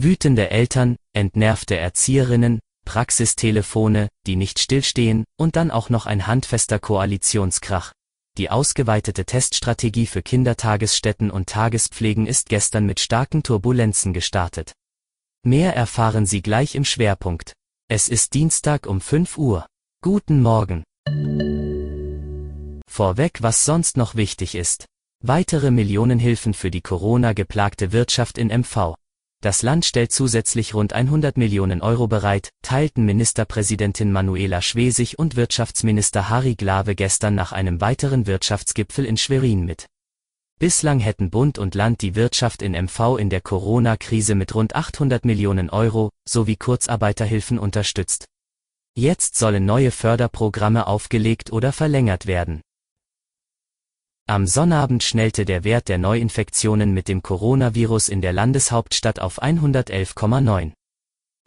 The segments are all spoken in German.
Wütende Eltern, entnervte Erzieherinnen, Praxistelefone, die nicht stillstehen, und dann auch noch ein handfester Koalitionskrach. Die ausgeweitete Teststrategie für Kindertagesstätten und Tagespflegen ist gestern mit starken Turbulenzen gestartet. Mehr erfahren Sie gleich im Schwerpunkt. Es ist Dienstag um 5 Uhr. Guten Morgen. Vorweg, was sonst noch wichtig ist. Weitere Millionenhilfen für die Corona-geplagte Wirtschaft in MV. Das Land stellt zusätzlich rund 100 Millionen Euro bereit, teilten Ministerpräsidentin Manuela Schwesig und Wirtschaftsminister Harry Glawe gestern nach einem weiteren Wirtschaftsgipfel in Schwerin mit. Bislang hätten Bund und Land die Wirtschaft in MV in der Corona-Krise mit rund 800 Millionen Euro sowie Kurzarbeiterhilfen unterstützt. Jetzt sollen neue Förderprogramme aufgelegt oder verlängert werden. Am Sonnabend schnellte der Wert der Neuinfektionen mit dem Coronavirus in der Landeshauptstadt auf 111,9.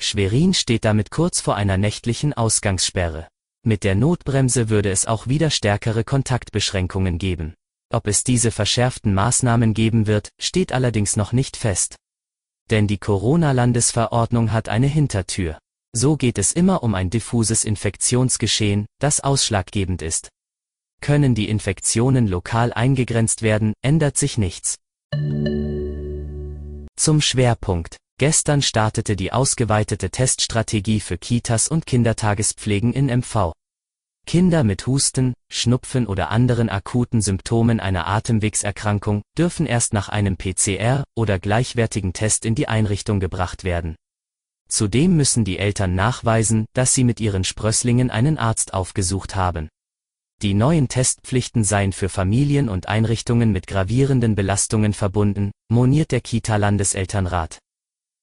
Schwerin steht damit kurz vor einer nächtlichen Ausgangssperre. Mit der Notbremse würde es auch wieder stärkere Kontaktbeschränkungen geben. Ob es diese verschärften Maßnahmen geben wird, steht allerdings noch nicht fest. Denn die Corona-Landesverordnung hat eine Hintertür. So geht es immer um ein diffuses Infektionsgeschehen, das ausschlaggebend ist. Können die Infektionen lokal eingegrenzt werden, ändert sich nichts. Zum Schwerpunkt. Gestern startete die ausgeweitete Teststrategie für Kitas und Kindertagespflegen in MV. Kinder mit Husten, Schnupfen oder anderen akuten Symptomen einer Atemwegserkrankung dürfen erst nach einem PCR oder gleichwertigen Test in die Einrichtung gebracht werden. Zudem müssen die Eltern nachweisen, dass sie mit ihren Sprösslingen einen Arzt aufgesucht haben. Die neuen Testpflichten seien für Familien und Einrichtungen mit gravierenden Belastungen verbunden, moniert der Kita-Landeselternrat.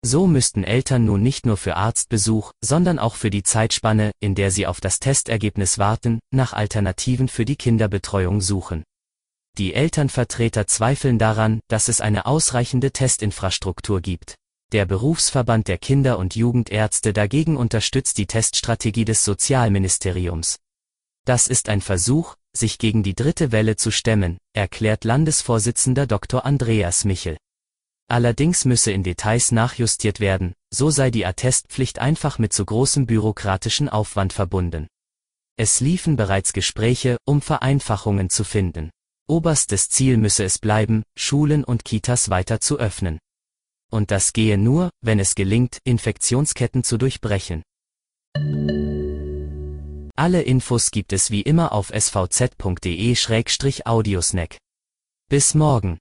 So müssten Eltern nun nicht nur für Arztbesuch, sondern auch für die Zeitspanne, in der sie auf das Testergebnis warten, nach Alternativen für die Kinderbetreuung suchen. Die Elternvertreter zweifeln daran, dass es eine ausreichende Testinfrastruktur gibt. Der Berufsverband der Kinder- und Jugendärzte dagegen unterstützt die Teststrategie des Sozialministeriums. Das ist ein Versuch, sich gegen die dritte Welle zu stemmen, erklärt Landesvorsitzender Dr. Andreas Michel. Allerdings müsse in Details nachjustiert werden, so sei die Attestpflicht einfach mit zu großem bürokratischen Aufwand verbunden. Es liefen bereits Gespräche, um Vereinfachungen zu finden. Oberstes Ziel müsse es bleiben, Schulen und Kitas weiter zu öffnen. Und das gehe nur, wenn es gelingt, Infektionsketten zu durchbrechen. Alle Infos gibt es wie immer auf svz.de-audiosnack. Bis morgen.